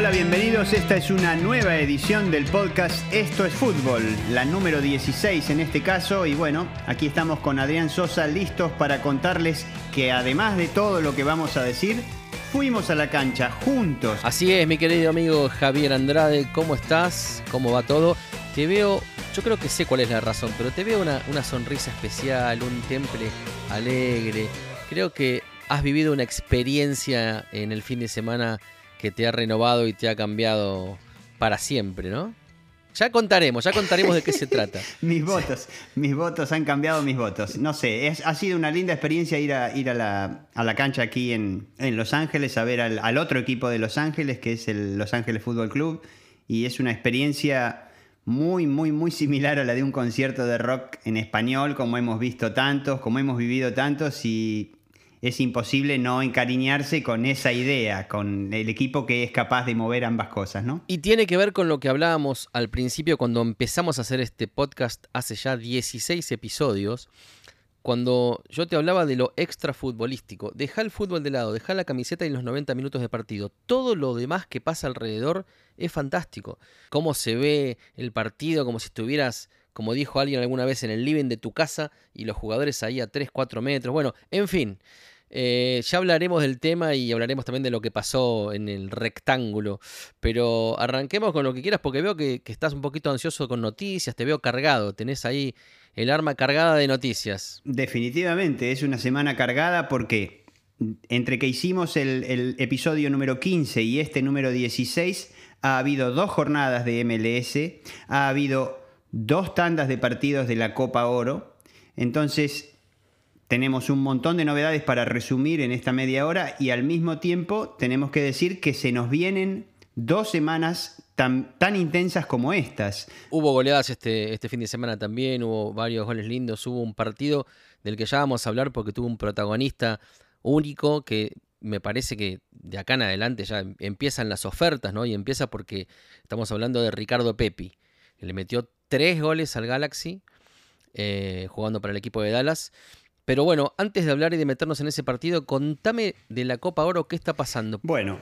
Hola, bienvenidos. Esta es una nueva edición del podcast Esto es Fútbol, la número 16 en este caso. Y bueno, aquí estamos con Adrián Sosa listos para contarles que además de todo lo que vamos a decir, fuimos a la cancha juntos. Así es, mi querido amigo Javier Andrade, ¿cómo estás? ¿Cómo va todo? Te veo, yo creo que sé cuál es la razón, pero te veo una, una sonrisa especial, un temple alegre. Creo que has vivido una experiencia en el fin de semana que te ha renovado y te ha cambiado para siempre, ¿no? Ya contaremos, ya contaremos de qué se trata. mis votos, mis votos han cambiado mis votos. No sé, ha sido una linda experiencia ir a, ir a, la, a la cancha aquí en, en, Los Ángeles a ver al, al, otro equipo de Los Ángeles, que es el Los Ángeles Fútbol Club. Y es una experiencia muy, muy, muy similar a la de un concierto de rock en español, como hemos visto tantos, como hemos vivido tantos. Y es imposible no encariñarse con esa idea, con el equipo que es capaz de mover ambas cosas, ¿no? Y tiene que ver con lo que hablábamos al principio cuando empezamos a hacer este podcast hace ya 16 episodios, cuando yo te hablaba de lo extra futbolístico. Deja el fútbol de lado, deja la camiseta y los 90 minutos de partido. Todo lo demás que pasa alrededor es fantástico. Cómo se ve el partido, como si estuvieras como dijo alguien alguna vez, en el living de tu casa y los jugadores ahí a 3, 4 metros. Bueno, en fin, eh, ya hablaremos del tema y hablaremos también de lo que pasó en el rectángulo. Pero arranquemos con lo que quieras porque veo que, estás un poquito ansioso con noticias, te veo cargado, tenés ahí el arma cargada de noticias. Definitivamente, es una semana cargada porque entre que hicimos el episodio número 15 y este número 16, ha habido dos jornadas de MLS, ha habido dos tandas de partidos de la Copa Oro. Entonces, tenemos un montón de novedades para resumir en esta media hora y al mismo tiempo tenemos que decir que se nos vienen dos semanas tan, intensas como estas. Hubo goleadas este, este fin de semana también, hubo varios goles lindos, hubo un partido del que ya vamos a hablar porque tuvo un protagonista único que me parece que de acá en adelante ya empiezan las ofertas, ¿no? Y empieza porque estamos hablando de Ricardo Pepi, que le metió tres goles al Galaxy, eh, jugando para el equipo de Dallas. Pero bueno, antes de hablar y de meternos en ese partido, contame de la Copa Oro qué está pasando. Bueno,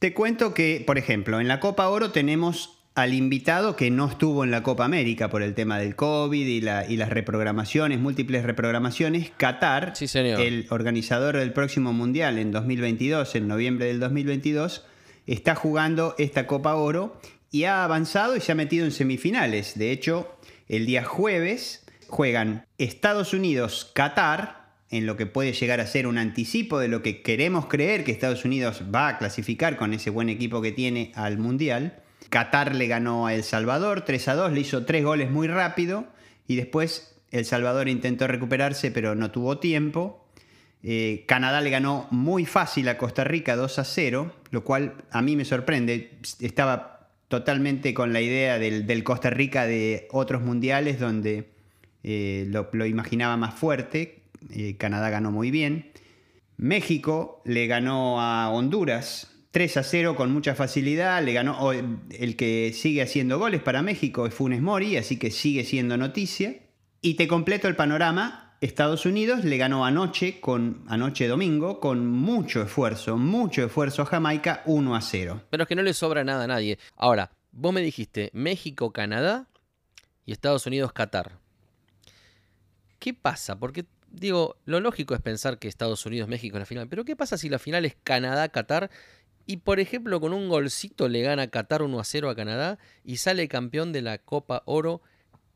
te cuento que, por ejemplo, en la Copa Oro tenemos al invitado que no estuvo en la Copa América por el tema del COVID y, la, y las reprogramaciones, múltiples reprogramaciones. Qatar, sí, señor. el organizador del próximo Mundial en 2022, en noviembre del 2022, está jugando esta Copa Oro y ha avanzado y se ha metido en semifinales. De hecho, el día jueves juegan Estados Unidos-Qatar, en lo que puede llegar a ser un anticipo de lo que queremos creer que Estados Unidos va a clasificar con ese buen equipo que tiene al Mundial. Qatar le ganó a El Salvador 3 a 2, le hizo tres goles muy rápido y después El Salvador intentó recuperarse pero no tuvo tiempo. Eh, Canadá le ganó muy fácil a Costa Rica 2 a 0, lo cual a mí me sorprende. Estaba totalmente con la idea del Costa Rica de otros mundiales donde eh, lo, imaginaba más fuerte. Eh, Canadá ganó muy bien. México le ganó a Honduras 3 a 0 con mucha facilidad. Le ganó el que sigue haciendo goles para México es Funes Mori, así que sigue siendo noticia. Y te completo el panorama. Estados Unidos le ganó anoche, con, anoche domingo, con mucho esfuerzo, mucho esfuerzo a Jamaica, 1 a 0. Pero es que no le sobra nada a nadie. Ahora, vos me dijiste México, Canadá y Estados Unidos, Qatar. ¿Qué pasa? Porque, digo, lo lógico es pensar que Estados Unidos, México es la final. Pero ¿qué pasa si la final es Canadá-Qatar? Y, por ejemplo, con un golcito le gana Qatar 1 a 0 a Canadá y sale campeón de la Copa Oro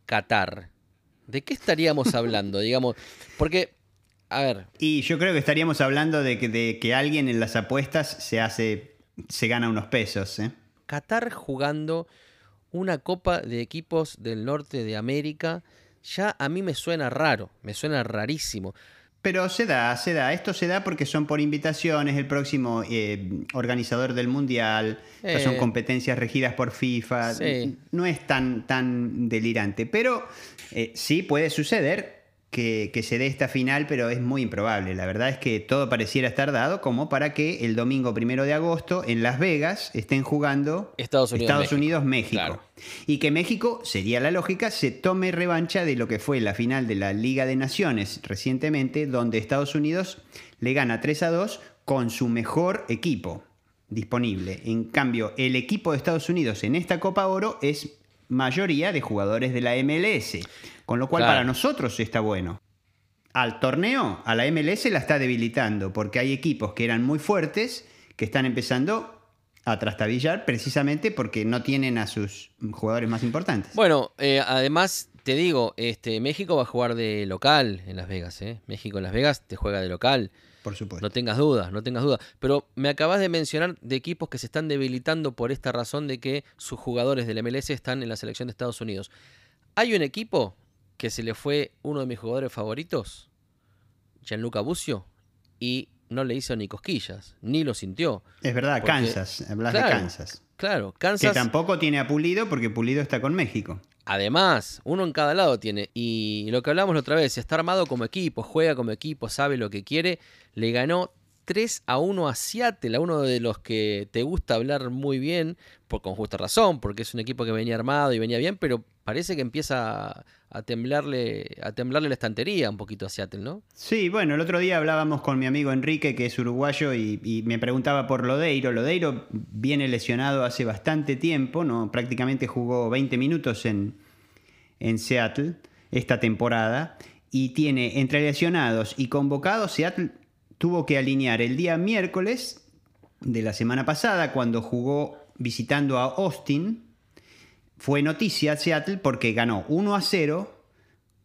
Qatar. ¿De qué estaríamos hablando? digamos, porque, a ver. Y yo creo que estaríamos hablando de que, de que alguien en las apuestas se hace, se gana unos pesos. ¿eh? Qatar jugando una copa de equipos del norte de América ya a mí me suena raro, me suena rarísimo. Pero se da, se da. Esto se da porque son por invitaciones, el próximo eh, organizador del Mundial, eh. son competencias regidas por FIFA. Sí. No es tan, tan delirante. Pero eh, sí puede suceder que, que, se dé esta final, pero es muy improbable. La verdad es que todo pareciera estar dado como para que el domingo primero de agosto en Las Vegas estén jugando Estados Unidos, Estados México. Unidos México. Claro. Y que México, sería la lógica, se tome revancha de lo que fue la final de la Liga de Naciones recientemente, donde Estados Unidos le gana 3 a 2 con su mejor equipo. disponible. En cambio, el equipo de Estados Unidos en esta Copa Oro es mayoría de jugadores de la MLS, con lo cual Claro. para nosotros está bueno. Al torneo, a la MLS la está debilitando, porque hay equipos que eran muy fuertes que están empezando a trastabillar precisamente porque no tienen a sus jugadores más importantes. Bueno, eh, además te digo, este, México va a jugar de local en Las Vegas, ¿eh? México en Las Vegas te juega de local. Por supuesto. No tengas dudas, no tengas dudas. Pero me acabas de mencionar de equipos que se están debilitando por esta razón de que sus jugadores del MLS están en la selección de Estados Unidos. Hay un equipo que se le fue uno de mis jugadores favoritos, Gianluca Bucio, y no le hizo ni cosquillas, ni lo sintió. Es verdad, Porque- Kansas, hablas de Claro, Kansas. Claro, Que Kansas. tampoco tiene a Pulido porque Pulido está con México. Además, uno en cada lado tiene. Y lo que hablamos la otra vez, está armado como equipo, juega como equipo, sabe lo que quiere. Le ganó 3 a 1 a Seattle, a uno de los que te gusta hablar muy bien, por, con justa razón, porque es un equipo que venía armado y venía bien, pero parece que empieza a, temblarle, a temblarle la estantería un poquito a Seattle, ¿no? Sí, bueno, el otro día hablábamos con mi amigo Enrique, que es uruguayo, y, y me preguntaba por Lodeiro. Lodeiro viene lesionado hace bastante tiempo, ¿no? prácticamente jugó 20 minutos en, en Seattle esta temporada, y tiene entre lesionados y convocados, Seattle tuvo que alinear el día miércoles de la semana pasada, cuando jugó visitando a Austin. Fue noticia Seattle porque ganó 1 a 0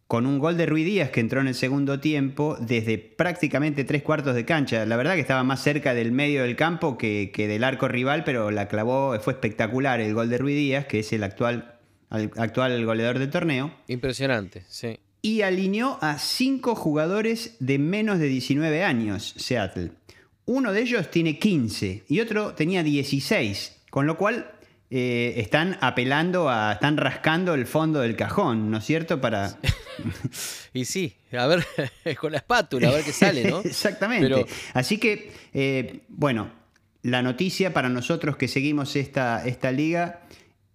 con un gol de Ruiz Díaz que entró en el segundo tiempo desde prácticamente tres cuartos de cancha. La verdad que estaba más cerca del medio del campo que, que del arco rival, pero la clavó, fue espectacular el gol de Ruiz Díaz, que es el actual, al- actual goleador del torneo. Impresionante, sí. Y alineó a cinco jugadores de menos de 19 años, Seattle. Uno de ellos tiene 15 y otro tenía 16, con lo cual eh, están apelando a, están rascando el fondo del cajón, ¿no es cierto? Para, Y sí, a ver, con la espátula, a ver qué sale, ¿no? Exactamente. Pero- Así que, eh, bueno, la noticia para nosotros que seguimos esta, esta liga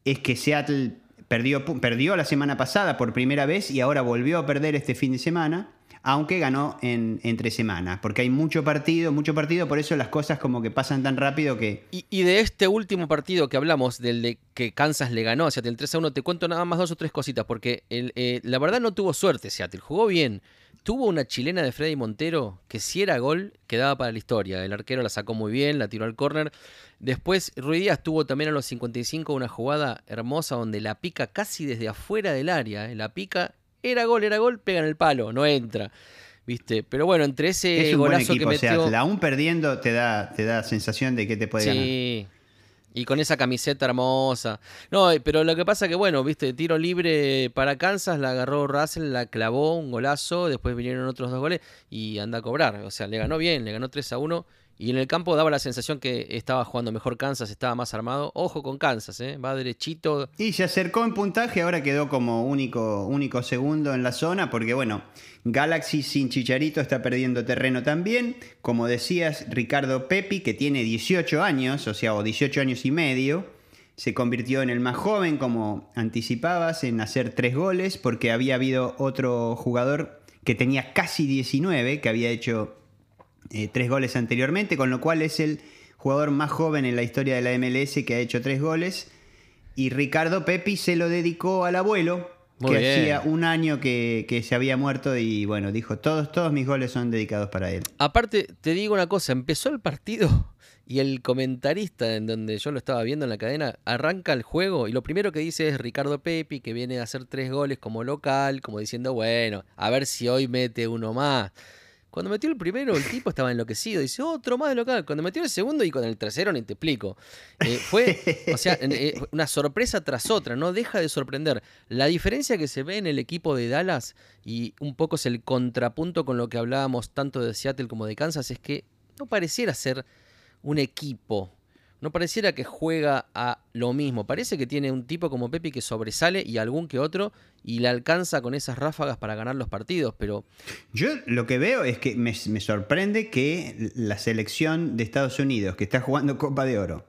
es que Seattle perdió, perdió la semana pasada por primera vez y ahora volvió a perder este fin de semana, aunque ganó en, entre semanas, porque hay mucho partido, mucho partido, por eso las cosas como que pasan tan rápido que... Y, de este último partido que hablamos, del de que Kansas le ganó a Seattle 3 a 1, te cuento nada más dos o tres cositas, porque eh, la verdad no tuvo suerte Seattle, jugó bien. Tuvo una chilena de Freddy Montero que si era gol quedaba para la historia. El arquero la sacó muy bien, la tiró al córner. Después Ruiz Díaz tuvo también a los 55 una jugada hermosa donde la pica casi desde afuera del área. eh, La pica, era gol, era gol, pega en el palo, no entra. ¿Viste? Pero bueno, entre ese es un buen golazo equipo, que metió... Seattle. Aún perdiendo te da, te da sensación de que te puede ganar. Y con esa camiseta hermosa. No, eh, pero lo que pasa que, bueno, viste, tiro libre para Kansas, la agarró Russell, la clavó, un golazo, después vinieron otros dos goles y anda a cobrar. O sea, le ganó bien, le ganó 3 a 1. Y en el campo daba la sensación que estaba jugando mejor Kansas, estaba más armado. Ojo con Kansas, ¿eh? va derechito. Y se acercó en puntaje, ahora quedó como único, único segundo en la zona, porque bueno, Galaxy sin Chicharito está perdiendo terreno también. Como decías, Ricardo Pepi, que tiene 18 años, o sea, o 18 años y medio, se convirtió en el más joven, como anticipabas, en hacer tres goles, porque había habido otro jugador que tenía casi 19, que había hecho eh, tres goles anteriormente, con lo cual es el jugador más joven en la historia de la MLS que ha hecho tres goles. Y Ricardo Pepi se lo dedicó al abuelo, Muy que bien. hacía un año que, que se había muerto y bueno, dijo, todos, todos mis goles son dedicados para él. Aparte, te digo una cosa, empezó el partido y el comentarista en donde yo lo estaba viendo en la cadena arranca el juego y lo primero que dice es Ricardo Pepi que viene a hacer tres goles como local, como diciendo, bueno, a ver si hoy mete uno más. Cuando metió el primero, el tipo estaba enloquecido. Dice, otro más de local. Cuando metió el segundo y con el tercero, ni te explico. Eh, fue, o sea, eh, una sorpresa tras otra. No deja de sorprender. La diferencia que se ve en el equipo de Dallas, y un poco es el contrapunto con lo que hablábamos tanto de Seattle como de Kansas, es que no pareciera ser un equipo. No pareciera que juega a lo mismo. Parece que tiene un tipo como Pepe que sobresale y algún que otro y le alcanza con esas ráfagas para ganar los partidos. Pero Yo lo que veo es que me, me sorprende que la selección de Estados Unidos, que está jugando Copa de Oro,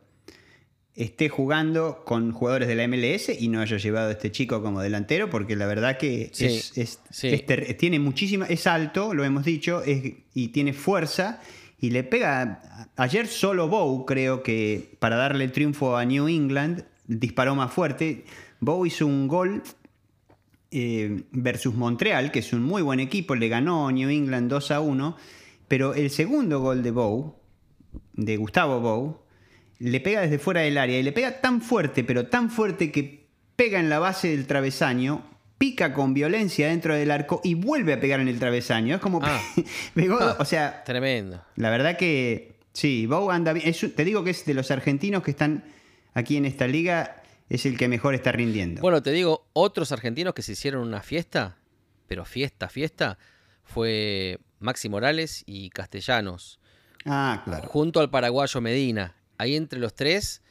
esté jugando con jugadores de la MLS y no haya llevado a este chico como delantero, porque la verdad que Sí, es, es- sí. es ter- tiene muchísima, es alto, lo hemos dicho, es- y tiene fuerza, y le pega. Ayer solo Bow, creo que para darle el triunfo a New England, disparó más fuerte. Bow hizo un gol eh, versus Montreal, que es un muy buen equipo, le ganó New England 2 a 1, pero el segundo gol de Bow, de Gustavo Bow, le pega desde fuera del área y le pega tan fuerte, pero tan fuerte que pega en la base del travesaño, pica con violencia dentro del arco y vuelve a pegar en el travesaño. Es como Ah. pegó, Ah, o sea, Tremendo. la verdad que sí, Bow anda bien. Es- te digo que es de los argentinos que están aquí en esta liga, es el que mejor está rindiendo. Bueno, te digo, otros argentinos que se hicieron una fiesta, pero fiesta, fiesta, fue Maxi Morales y Castellanos, ah, claro. junto al paraguayo Medina. Ahí entre los tres,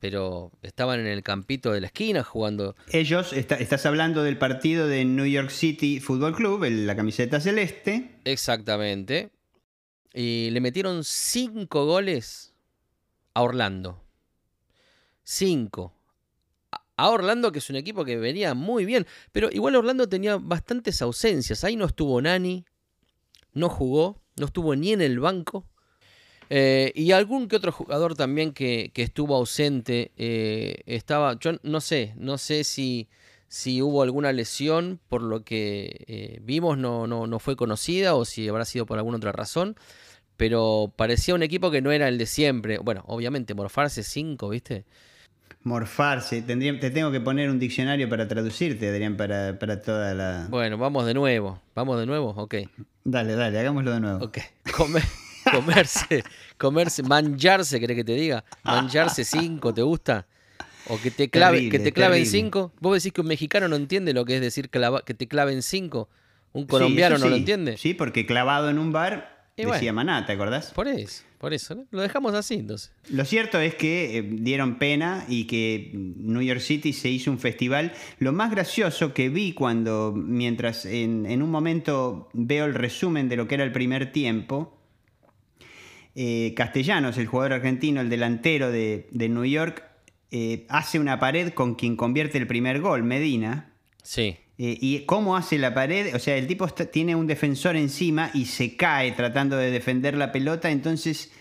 pero estaban en el campito de la esquina jugando. Ellos, está- estás hablando del partido de New York City Football Club, el- la camiseta celeste. Exactamente. Y le metieron cinco goles a Orlando. Cinco. A- A Orlando, que es un equipo que venía muy bien. Pero igual Orlando tenía bastantes ausencias. Ahí no estuvo Nani. No jugó. No estuvo ni en el banco. Eh, y algún que otro jugador también que, que estuvo ausente. eh, estaba. Yo no sé. No sé si, si hubo alguna lesión. Por lo que eh, vimos, no, no, no fue conocida. O si habrá sido por alguna otra razón. Pero parecía un equipo que no era el de siempre. Bueno, obviamente, morfarse 5, ¿viste? Morfarse. Tendría, te tengo que poner un diccionario para traducirte, Adrián, para, para toda la... Bueno, vamos de nuevo. Vamos de nuevo, ok. Dale, dale, hagámoslo de nuevo. Ok. Comer- comerse, comerse, mancharse, ¿querés que te diga? Mancharse 5, ¿te gusta? O que te, clave, Terrible, que te claven terrible. 5. ¿Vos decís que un mexicano no entiende lo que es decir clava- que te claven 5? ¿Un colombiano no lo entiende? Sí, porque clavado en un bar Y decía bueno. maná, ¿te acordás? Por eso, por eso. ¿no? Lo dejamos así entonces. Lo cierto es que eh, dieron pena y que New York City se hizo un festival. Lo más gracioso que vi cuando, mientras en, en un momento veo el resumen de lo que era el primer tiempo, eh, Castellanos, el jugador argentino, el delantero de, de New York, eh, hace una pared con quien convierte el primer gol, Medina. Sí. Eh, ¿Y cómo hace la pared? O sea, el tipo está- tiene un defensor encima y se cae tratando de defender la pelota, entonces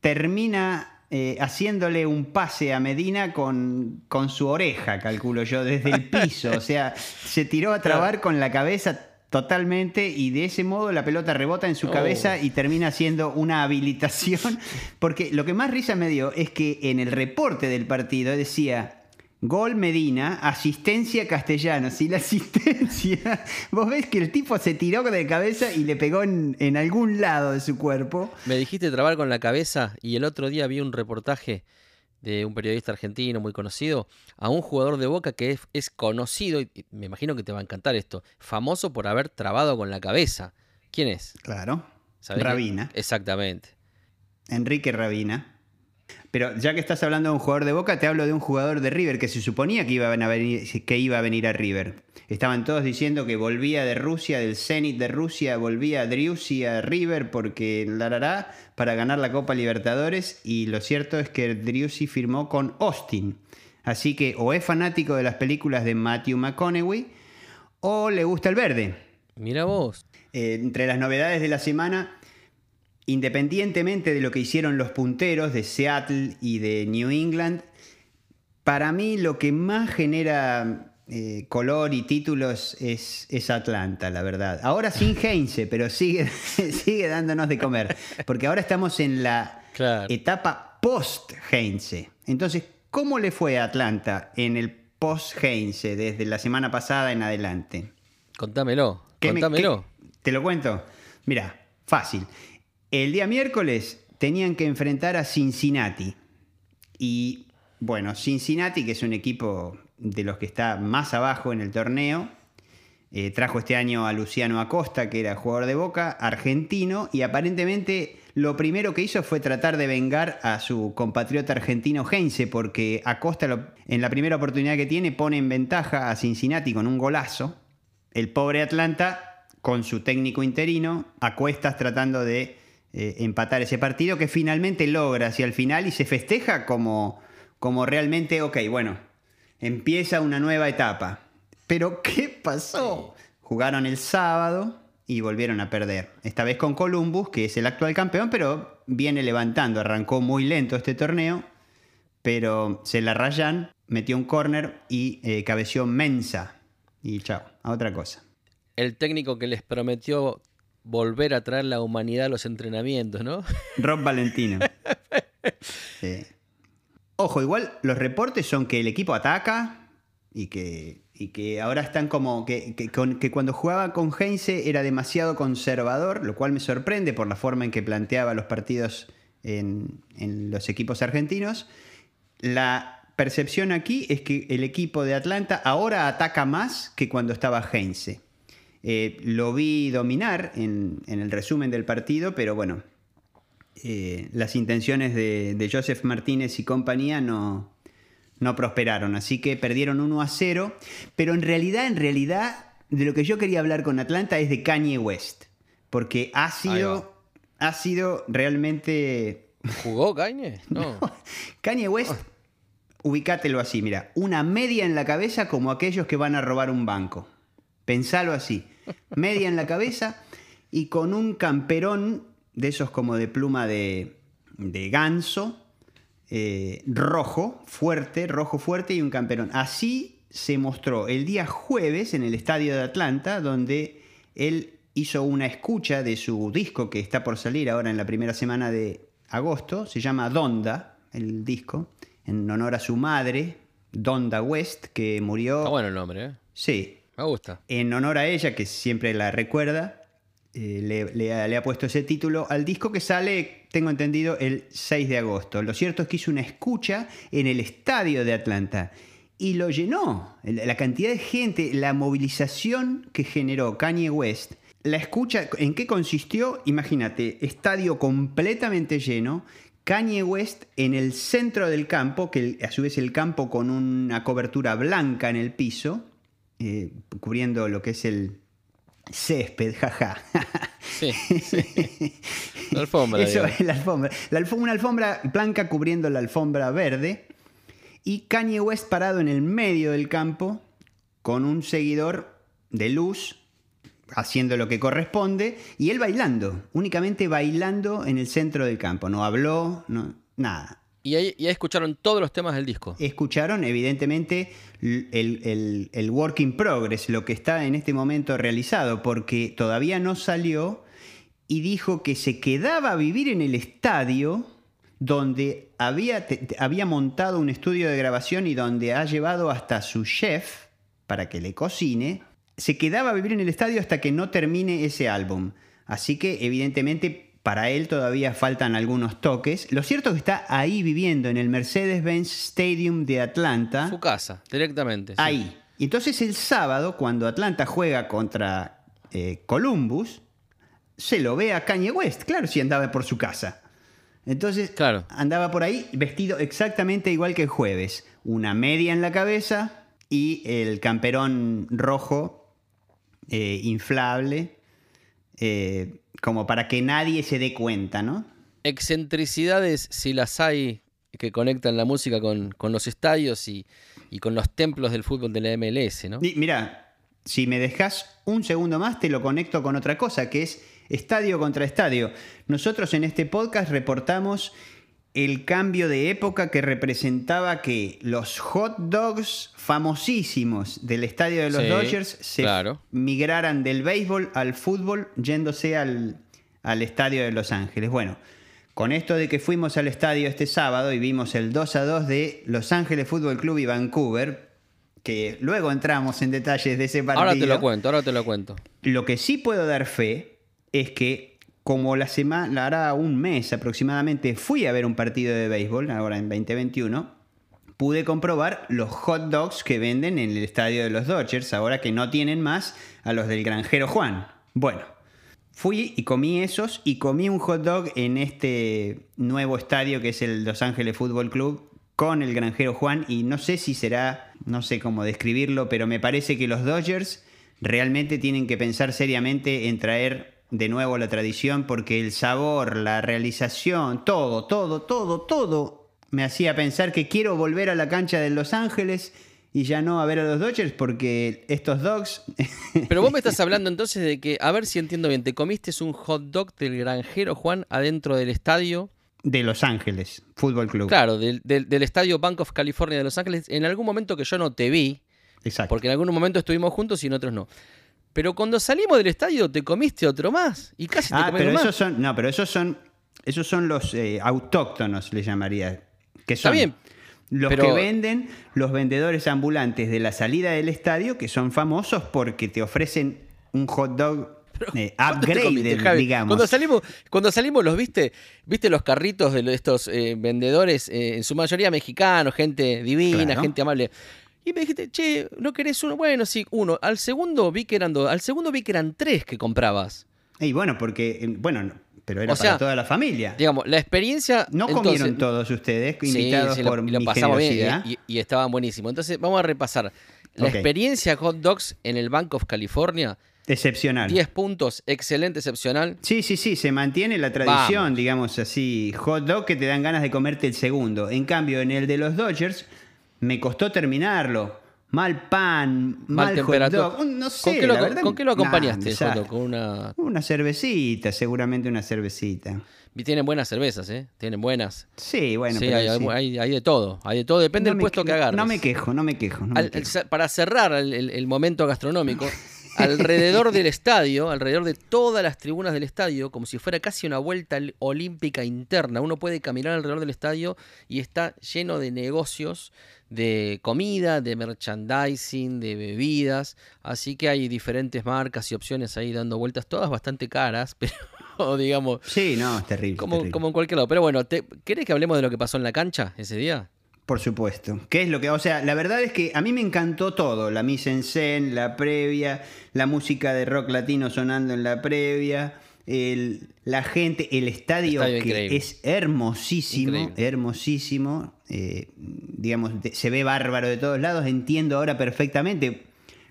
termina eh, haciéndole un pase a Medina con, con su oreja, calculo yo, desde el piso. O sea, se tiró a trabar con la cabeza totalmente y de ese modo la pelota rebota en su Oh. cabeza y termina siendo una habilitación. Porque lo que más risa me dio es que en el reporte del partido decía... Gol Medina, asistencia Castellanos. Y la asistencia, vos ves que el tipo se tiró de cabeza y le pegó en, en algún lado de su cuerpo. Me dijiste trabar con la cabeza y el otro día vi un reportaje de un periodista argentino muy conocido a un jugador de Boca que es, es conocido, y me imagino que te va a encantar esto, famoso por haber trabado con la cabeza. ¿Quién es? Claro. Rabina. Exactamente. Enrique Rabina. Pero ya que estás hablando de un jugador de Boca, te hablo de un jugador de River que se suponía que iba a venir, que iba a, venir a River. Estaban todos diciendo que volvía de Rusia, del Zenit de Rusia, volvía a Driussi a River porque la la, la, para ganar la Copa Libertadores y lo cierto es que Driussi firmó con Austin. Así que o es fanático de las películas de Matthew McConaughey o le gusta el verde. Mira vos. Eh, entre las novedades de la semana, independientemente de lo que hicieron los punteros de Seattle y de New England, para mí lo que más genera eh, color y títulos es, es, Atlanta, la verdad. Ahora sin Heinze, pero sigue, sigue dándonos de comer, porque ahora estamos en la claro. etapa post-Heinze. Entonces, ¿cómo le fue a Atlanta en el post-Heinze desde la semana pasada en adelante? Contámelo, contámelo. Me, ¿Te lo cuento? Mira, fácil. El día miércoles tenían que enfrentar a Cincinnati. Y bueno, Cincinnati, que es un equipo de los que está más abajo en el torneo, eh, trajo este año a Luciano Acosta, que era jugador de Boca, argentino, y aparentemente lo primero que hizo fue tratar de vengar a su compatriota argentino Heinze, porque Acosta en la primera oportunidad que tiene pone en ventaja a Cincinnati con un golazo. El pobre Atlanta, con su técnico interino, a cuestas tratando de eh, empatar ese partido que finalmente logra hacia el final y se festeja como, como realmente, ok, bueno, empieza una nueva etapa. Pero ¿qué pasó? Jugaron el sábado y volvieron a perder. Esta vez con Columbus, que es el actual campeón, pero viene levantando. Arrancó muy lento este torneo, pero se la rayan, metió un corner y eh, cabeció Mensa. Y chao, a otra cosa. El técnico que les prometió volver a traer la humanidad a los entrenamientos, ¿no? Rob Valentino. Sí. Ojo, igual los reportes son que el equipo ataca y que, y que ahora están como que, que, con- que cuando jugaba con Heinze era demasiado conservador, lo cual me sorprende por la forma en que planteaba los partidos en, en los equipos argentinos. La percepción aquí es que el equipo de Atlanta ahora ataca más que cuando estaba Heinze. Eh, lo vi dominar en, en el resumen del partido, pero bueno, eh, las intenciones de, de Joseph Martínez y compañía no, no prosperaron. Así que perdieron 1 a 0. Pero en realidad, en realidad, de lo que yo quería hablar con Atlanta es de Kanye West. Porque ha sido, ha sido realmente... ¿Jugó Cañe? No. Kanye West, ubicátelo así, mira, una media en la cabeza como aquellos que van a robar un banco. Pensalo así, media en la cabeza y con un camperón de esos como de pluma de, de ganso, eh, rojo, fuerte, rojo fuerte y un camperón. Así se mostró el día jueves en el estadio de Atlanta, donde él hizo una escucha de su disco que está por salir ahora en la primera semana de agosto. Se llama Donda, el disco, en honor a su madre, Donda West, que murió. Está bueno el nombre, ¿eh? Sí, En honor a ella, que siempre la recuerda, eh, le, ha, puesto ese título al disco que sale, tengo entendido, el 6 de agosto. Lo cierto es que hizo una escucha en el estadio de Atlanta y lo llenó. La la cantidad de gente, la movilización que generó Kanye West. La escucha, ¿en qué consistió? Imagínate, estadio completamente lleno, Kanye West en el centro del campo, que a su vez el campo con una cobertura blanca en el piso, eh, cubriendo lo que es el césped, jaja. Sí, sí. La alfombra. Eso digamos. es la alfombra. La una alfombra blanca cubriendo la alfombra verde. Y Kanye West parado en el medio del campo con un seguidor de luz haciendo lo que corresponde y él bailando, únicamente bailando en el centro del campo. No habló, no, nada. Y ahí, escucharon todos los temas del disco. Escucharon, evidentemente, el, el- el work in progress, lo que está en este momento realizado, porque todavía no salió y dijo que se quedaba a vivir en el estadio donde había, había montado un estudio de grabación y donde ha llevado hasta su chef para que le cocine. Se quedaba a vivir en el estadio hasta que no termine ese álbum. Así que, evidentemente, para él todavía faltan algunos toques. Lo cierto es que está ahí viviendo en el Mercedes-Benz Stadium de Atlanta. Su casa, directamente. sí. Ahí. Y entonces el sábado, cuando Atlanta juega contra eh, Columbus, se lo ve a Kanye West. Claro, si andaba por su casa. Entonces Claro. andaba por ahí vestido exactamente igual que el jueves. Una media en la cabeza y el camperón rojo eh, inflable, eh, como para que nadie se dé cuenta, ¿no? Excentricidades, si las hay, que conectan la música con, con los estadios y, y con los templos del fútbol de la MLS, ¿no? Y mira, si me dejas un segundo más, te lo conecto con otra cosa, que es estadio contra estadio. Nosotros en este podcast reportamos el cambio de época que representaba que los hot dogs famosísimos del estadio de los Sí, Dodgers se claro. migraran del béisbol al fútbol yéndose al, al estadio de Los Ángeles. Bueno, con esto de que fuimos al estadio este sábado y vimos el 2 a 2 de Los Ángeles Fútbol Club y Vancouver, que luego entramos en detalles de ese partido. Ahora te lo cuento, ahora te lo cuento. Lo que sí puedo dar fe es que como la semana, hará un mes aproximadamente, fui a ver un partido de béisbol, ahora en 2021, pude comprobar los hot dogs que venden en el estadio de los Dodgers, ahora que no tienen más a los del granjero Juan. Bueno, fui y comí esos y comí un hot dog en este nuevo estadio que es el Los Ángeles Fútbol Club con el granjero Juan y no sé si será, no sé cómo describirlo, pero me parece que los Dodgers realmente tienen que pensar seriamente en traer de nuevo la tradición porque el sabor, la realización, todo, todo, todo, todo me hacía pensar que quiero volver a la cancha de Los Ángeles y ya no a ver a los Dodgers porque estos dogs... Pero vos me estás hablando entonces de que, a ver si entiendo bien, te comiste un hot dog del granjero Juan adentro del estadio. De Los Ángeles, Fútbol Club. Claro, del, del, estadio Bank of California de Los Ángeles, en algún momento que yo no te vi. Exacto. Porque en algún momento estuvimos juntos y en otros no. Pero cuando salimos del estadio te comiste otro más y casi te ah, pero más. Esos son, no, pero esos son, esos son los eh, autóctonos, le llamaría. Que son, Está bien, los que venden los vendedores ambulantes de la salida del estadio, que son famosos porque te ofrecen un hot dog eh, upgrade, digamos. Cuando salimos, cuando salimos los viste, viste los carritos de estos eh, vendedores, eh, en su mayoría mexicanos, gente divina, gente amable. Y me dijiste, che, ¿no querés uno? Bueno, sí, uno. Al segundo vi que eran dos. Al segundo vi que eran tres que comprabas. Y bueno, porque, bueno, pero era para toda la familia. Digamos, la experiencia. No comieron todos ustedes, invitados por lo, pasamos bien y, estaban buenísimos. Entonces, vamos a repasar. La experiencia hot dogs en el Bank of California. Excepcional. 10 puntos, excelente, excepcional. Sí, sí, sí, se mantiene la tradición, digamos así. Hot dog que te dan ganas de comerte el segundo. En cambio, en el de los Dodgers, me costó terminarlo mal pan, mal, temperatura. No sé, ¿Con qué, lo, ¿con qué lo acompañaste? con una... una cervecita, seguramente una cervecita. Y tienen buenas cervezas, ¿eh? Tienen buenas. Sí, bueno. Sí, hay, de todo. Hay de todo, depende del puesto que agarres. No me quejo, no me quejo. para cerrar el, momento gastronómico, alrededor del estadio, alrededor de todas las tribunas del estadio, como si fuera casi una vuelta olímpica interna, uno puede caminar alrededor del estadio y está lleno de negocios de comida, de merchandising, de bebidas. Así que hay diferentes marcas y opciones ahí dando vueltas, todas bastante caras, pero digamos. Sí, no, es terrible. Como, como en cualquier lado. Pero bueno, ¿te, ¿querés que hablemos de lo que pasó en la cancha ese día? Por supuesto. ¿Qué es lo que.? O sea, la verdad es que a mí me encantó todo. La mise en scène, la previa, la música de rock latino sonando en la previa la gente, el estadio, que es hermosísimo, hermosísimo, eh, digamos, se ve bárbaro de todos lados, entiendo ahora perfectamente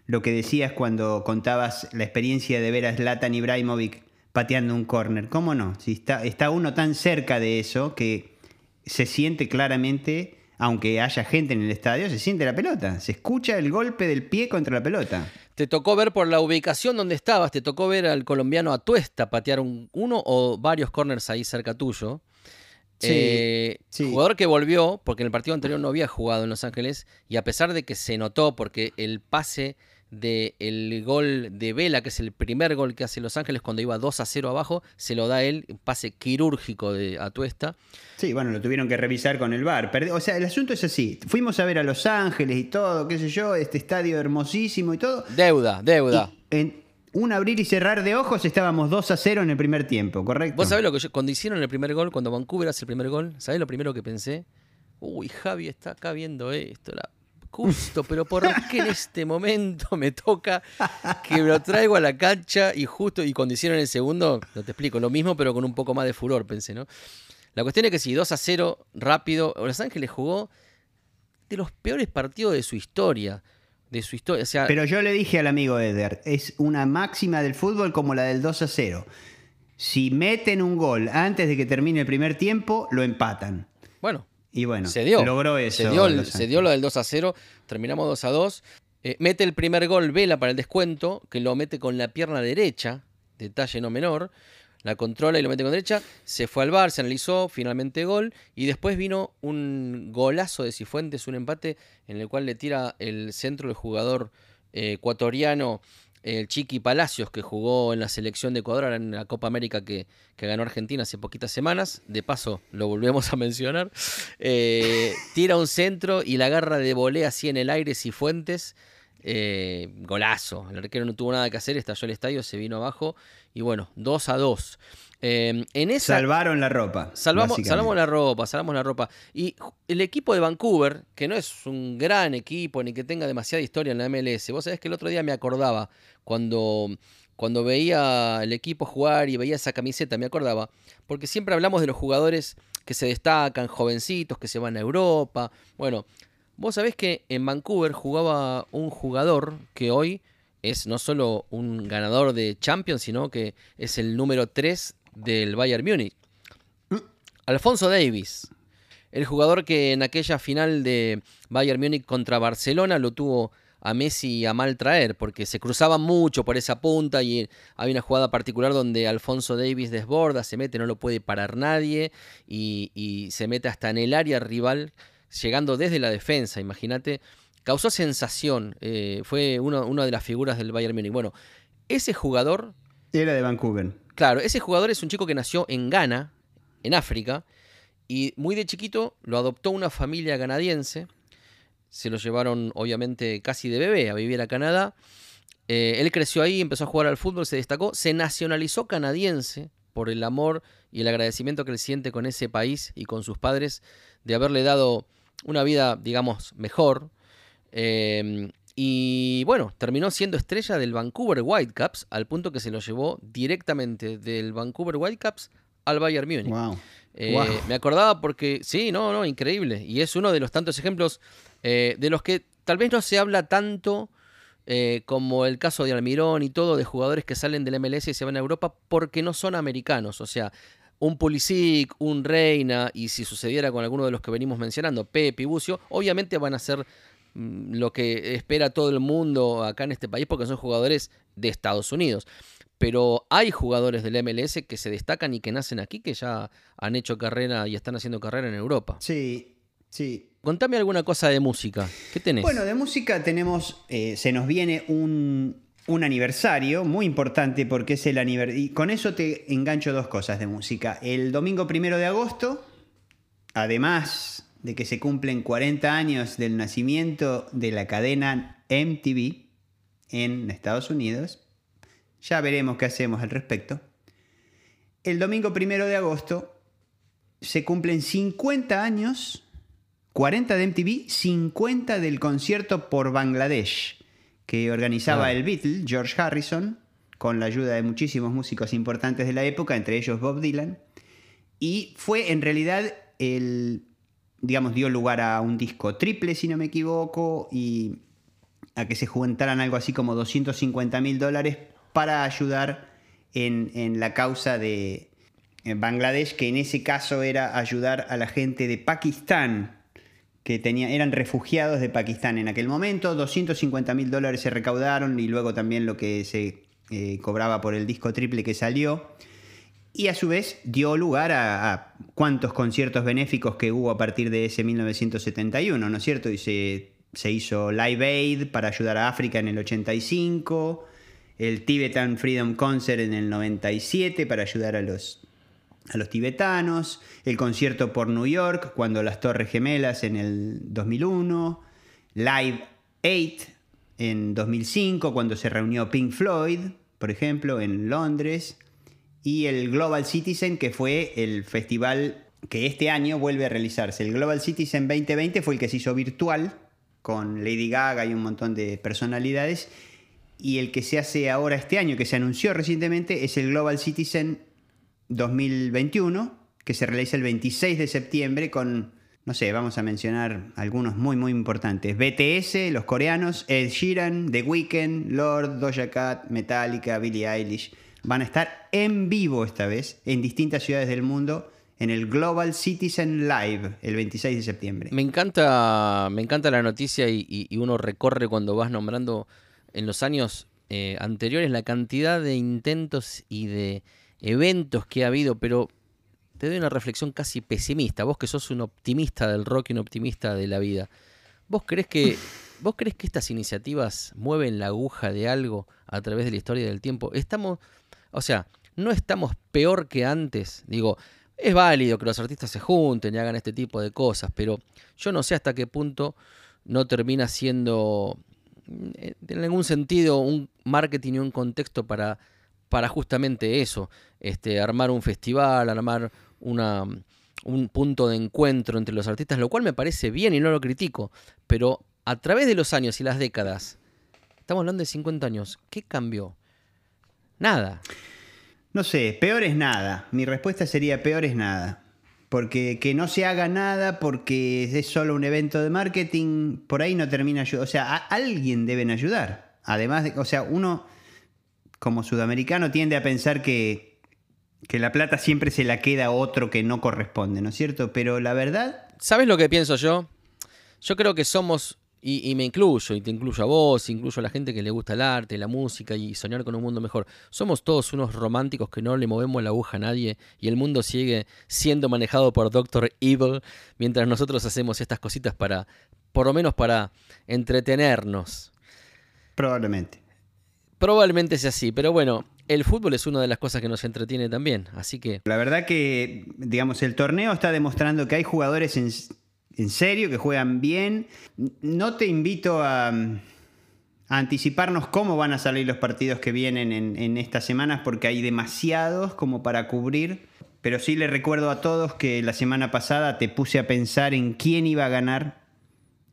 lo que decías cuando contabas la experiencia de ver a Zlatan Ibrahimovic pateando un córner, ¿cómo no? Si está, está uno tan cerca de eso que se siente claramente, aunque haya gente en el estadio, se siente la pelota, se escucha el golpe del pie contra la pelota. Te tocó ver por la ubicación donde estabas, te tocó ver al colombiano Atuesta patear un, uno o varios corners ahí cerca tuyo. Eh, jugador que volvió, porque en el partido anterior no había jugado en Los Ángeles, y a pesar de que se notó, porque el pase del gol de Vela, que es el primer gol que hace Los Ángeles cuando iba 2 a 0 abajo, se lo da él, un pase quirúrgico de Atuesta. Sí, bueno, lo tuvieron que revisar con el VAR. O sea, el asunto es así. Fuimos a ver a Los Ángeles y todo, qué sé yo, este estadio hermosísimo y todo. Deuda, deuda. en un abrir y cerrar de ojos estábamos 2 a 0 en el primer tiempo, ¿correcto? Vos sabés lo que yo, cuando hicieron el primer gol, cuando Vancouver hace el primer gol, ¿sabés lo primero que pensé? Uy, Javi está acá viendo esto, la justo, pero ¿por qué en este momento me toca que lo traigo a la cancha y justo, y cuando hicieron el segundo, no te explico, lo mismo, pero con un poco más de furor, pensé, ¿no? La cuestión es que si 2 a 0, rápido, Los Ángeles jugó de los peores partidos de su historia. De su historia. pero yo le dije al amigo Eder, es una máxima del fútbol como la del 2 a 0. Si meten un gol antes de que termine el primer tiempo, lo empatan. Bueno, y bueno, se dio. logró eso. Se dio, se dio lo del 2 a 0, terminamos 2 a 2. Eh, mete el primer gol Vela para el descuento, que lo mete con la pierna derecha, detalle no menor. La controla y lo mete con derecha. Se fue al bar, se analizó, finalmente gol. Y después vino un golazo de Cifuentes, un empate en el cual le tira el centro del jugador eh, ecuatoriano el Chiqui Palacios, que jugó en la selección de Ecuador en la Copa América que, ganó Argentina hace poquitas semanas, de paso lo volvemos a mencionar, eh, tira un centro y la agarra de volea así en el aire Cifuentes, eh, golazo, el arquero no tuvo nada que hacer, estalló el estadio, se vino abajo. Y bueno, 2 a 2. Em, en esa, salvaron la ropa. Salvamos, salvamos la ropa, salvamos la ropa. Y el equipo de Vancouver, que no es un gran equipo ni que tenga demasiada historia en la MLS, vos sabés que el otro día me acordaba cuando, cuando veía el equipo jugar y veía esa camiseta, me acordaba, porque siempre hablamos de los jugadores que se destacan, jovencitos, que se van a Europa. Bueno, vos sabés que en Vancouver jugaba un jugador que hoy es no solo un ganador de Champions, sino que es el número 3 del Bayern Múnich. Alfonso Davis. El jugador que en aquella final de Bayern Múnich contra Barcelona lo tuvo a Messi a mal traer, porque se cruzaban mucho por esa punta y hay una jugada particular donde Alfonso Davis desborda, se mete, no lo puede parar nadie y, se mete hasta en el área rival, llegando desde la defensa, imagínate. Causó sensación, eh, fue una de las figuras del Bayern Múnich. Bueno, ese jugador... Era de Vancouver. Claro, ese jugador es un chico que nació en Ghana, en África, y muy de chiquito lo adoptó una familia canadiense se lo llevaron obviamente casi de bebé a vivir a Canadá. Eh, él creció ahí, empezó a jugar al fútbol, se destacó, se nacionalizó canadiense por el amor y el agradecimiento que él siente con ese país y con sus padres de haberle dado una vida, digamos, mejor. Em, y bueno, terminó siendo estrella del Vancouver Whitecaps al punto que se lo llevó directamente del Vancouver Whitecaps al Bayern Múnich. Eh, me acordaba porque, sí, no, no, increíble. Y es uno de los tantos ejemplos eh, de los que tal vez no se habla tanto eh, como el caso de Almirón y todo, de jugadores que salen del MLS y se van a Europa porque no son americanos. O sea, un Pulisic, un Reina, y si sucediera con alguno de los que venimos mencionando, Pepe y Bucio, obviamente van a ser lo que espera todo el mundo acá en este país porque son jugadores de Estados Unidos. Pero hay jugadores del MLS que se destacan y que nacen aquí, que ya han hecho carrera y están haciendo carrera en Europa. Sí, sí. Contame alguna cosa de música. ¿Qué tenés? Bueno, de música tenemos, eh, se nos viene un, aniversario muy importante porque es el aniversario. Y con eso te engancho dos cosas de música. El domingo primero de agosto, además de que se cumplen 40 años del nacimiento de la cadena MTV en Estados Unidos, ya veremos qué hacemos al respecto. El domingo primero de agosto se cumplen 50 años 40 de MTV, 50 del concierto por Bangladesh, que organizaba el Beatle, George Harrison, con la ayuda de muchísimos músicos importantes de la época, entre ellos Bob Dylan. Y fue en realidad el, digamos, dio lugar a un disco triple, si no me equivoco, y a que se juntaran algo así como 250 mil dólares para ayudar en, en la causa de Bangladesh, que en ese caso era ayudar a la gente de Pakistán que tenía, eran refugiados de Pakistán en aquel momento. 250 mil dólares se recaudaron y luego también lo que se eh, cobraba por el disco triple que salió. Y a su vez dio lugar a, cuantos conciertos benéficos que hubo a partir de ese 1971, ¿no es cierto? Y se, se hizo Live Aid para ayudar a África en el 85, el Tibetan Freedom Concert en el 97 para ayudar a los a los tibetanos, el concierto por New York cuando las Torres Gemelas en el 2001, Live 8 en 2005 cuando se reunió Pink Floyd, por ejemplo, en Londres, y el Global Citizen que fue el festival que este año vuelve a realizarse. El Global Citizen 2020 fue el que se hizo virtual con Lady Gaga y un montón de personalidades. Y el que se hace ahora este año, que se anunció recientemente, es el Global Citizen 2021, que se realiza el 26 de septiembre con, no sé, vamos a mencionar algunos muy, muy importantes. BTS, los coreanos, Ed Sheeran, The Weeknd, Lord, Doja Cat, Metallica, Billie Eilish. Van a estar en vivo esta vez en distintas ciudades del mundo en el Global Citizen Live el 26 de septiembre. Me encanta, me encanta la noticia y, uno recorre cuando vas nombrando en los años eh, anteriores la cantidad de intentos y de eventos que ha habido, pero te doy una reflexión casi pesimista. Vos que sos un optimista del rock y un optimista de la vida. ¿Vos crees que, vos crees que estas iniciativas mueven la aguja de algo a través de la historia del tiempo? Estamos, o sea, no estamos peor que antes. Digo, es válido que los artistas se junten y hagan este tipo de cosas, pero yo no sé hasta qué punto no termina siendo eh, en algún sentido un marketing y un contexto para para justamente eso, este, armar un festival, armar una, un punto de encuentro entre los artistas, lo cual me parece bien y no lo critico, pero a través de los años y las décadas, estamos hablando de 50 años, ¿qué cambió? Nada. No sé, peor es nada. Mi respuesta sería peor es nada. Porque que no se haga nada porque es solo un evento de marketing, por ahí no termina ayudando. O sea, a alguien deben ayudar. Además de, o sea, uno como sudamericano tiende a pensar que que la plata siempre se la queda a otro que no corresponde, ¿no es cierto? Pero la verdad... ¿Sabes lo que pienso yo? Yo creo que somos, y, me incluyo, y te incluyo a vos, incluyo a la gente que le gusta el arte, la música y soñar con un mundo mejor. Somos todos unos románticos que no le movemos la aguja a nadie y el mundo sigue siendo manejado por Doctor Evil mientras nosotros hacemos estas cositas para, por lo menos para entretenernos. Probablemente. Probablemente sea así, pero bueno, el fútbol es una de las cosas que nos entretiene también, así que... La verdad que, digamos, el torneo está demostrando que hay jugadores en, serio, que juegan bien. No te invito a, anticiparnos cómo van a salir los partidos que vienen en, estas semanas, porque hay demasiados como para cubrir. Pero sí le recuerdo a todos que la semana pasada te puse a pensar en quién iba a ganar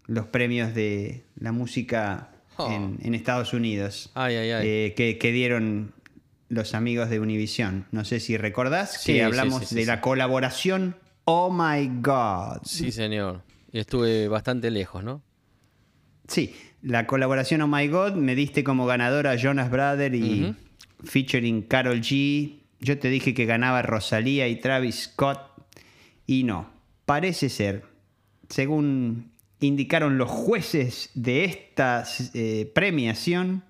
los premios de la música oh. en, Estados Unidos. Ay, ay, ay. Eh, que, que, dieron los amigos de Univision. No sé si recordás que hablamos de la colaboración Oh My God. Sí, señor. Y estuve bastante lejos, ¿no? Sí, la colaboración Oh My God me diste como ganadora Jonas Brother y featuring Carol G. Yo te dije que ganaba Rosalía y Travis Scott. Y no, parece ser, según indicaron los jueces de esta eh, premiación,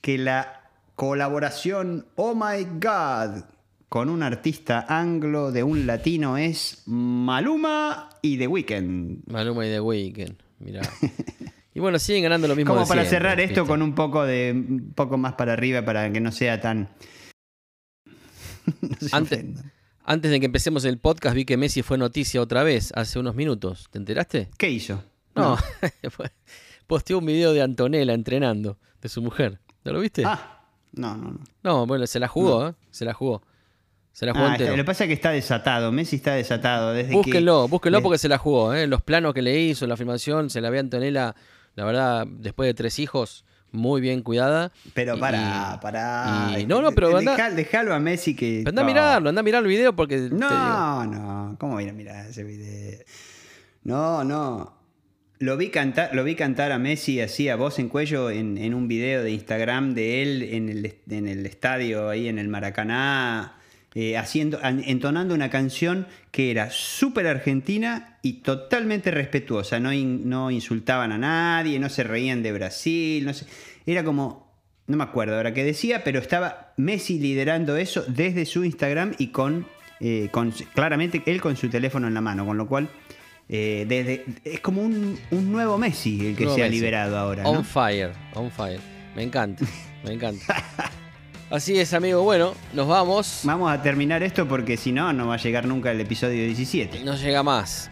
que la Colaboración Oh My God con un artista anglo de un latino es Maluma y The Weeknd. Maluma y The Weeknd, mira. y bueno, siguen ganando lo mismo. Como para cerrar esto con un poco de un poco más para arriba para que no sea tan. antes, antes de que empecemos el podcast vi que Messi fue noticia otra vez hace unos minutos. ¿Te enteraste? ¿Qué hizo? No, posteó un video de Antonella entrenando, de su mujer. ¿No lo viste? Ah. No, no, no. No, bueno, se la jugó, ¿eh? Se la jugó. Se la jugó ah, Lo que pasa es que está desatado. Messi está desatado. Desde búsquenlo, búsquenlo porque se la jugó. ¿eh? Los planos que le hizo, la filmación, se la ve a Antonella, la verdad, después de tres hijos, muy bien cuidada. Pero para, para. no, no, pero anda, dejalo a Messi que. Anda a mirarlo, anda a mirar el video porque. No, no. ¿Cómo voy a mirar ese video? No, no. Lo vi, cantar, lo vi cantar a Messi así a voz en cuello en, un video de Instagram de él en el, estadio ahí en el Maracaná, eh, haciendo, entonando una canción que era súper argentina y totalmente respetuosa. No, no insultaban a nadie, no se reían de Brasil, no sé. Era como, no me acuerdo ahora qué decía, pero estaba Messi liderando eso desde su Instagram y con, eh, con claramente él con su teléfono en la mano, con lo cual eh, desde, es como un, nuevo Messi el que se ha liberado ahora. On fire, on fire. Me encanta, me encanta. Así es, amigo. Bueno, nos vamos. Vamos a terminar esto porque si no, no va a llegar nunca el episodio 17. No llega más.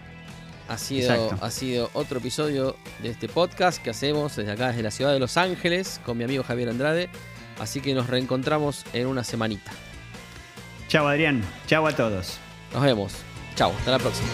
Ha sido, ha sido otro episodio de este podcast que hacemos desde acá, desde la ciudad de Los Ángeles, con mi amigo Javier Andrade. Así que nos reencontramos en una semanita. Chao, Adrián. Chao a todos. Nos vemos. Chao. Hasta la próxima.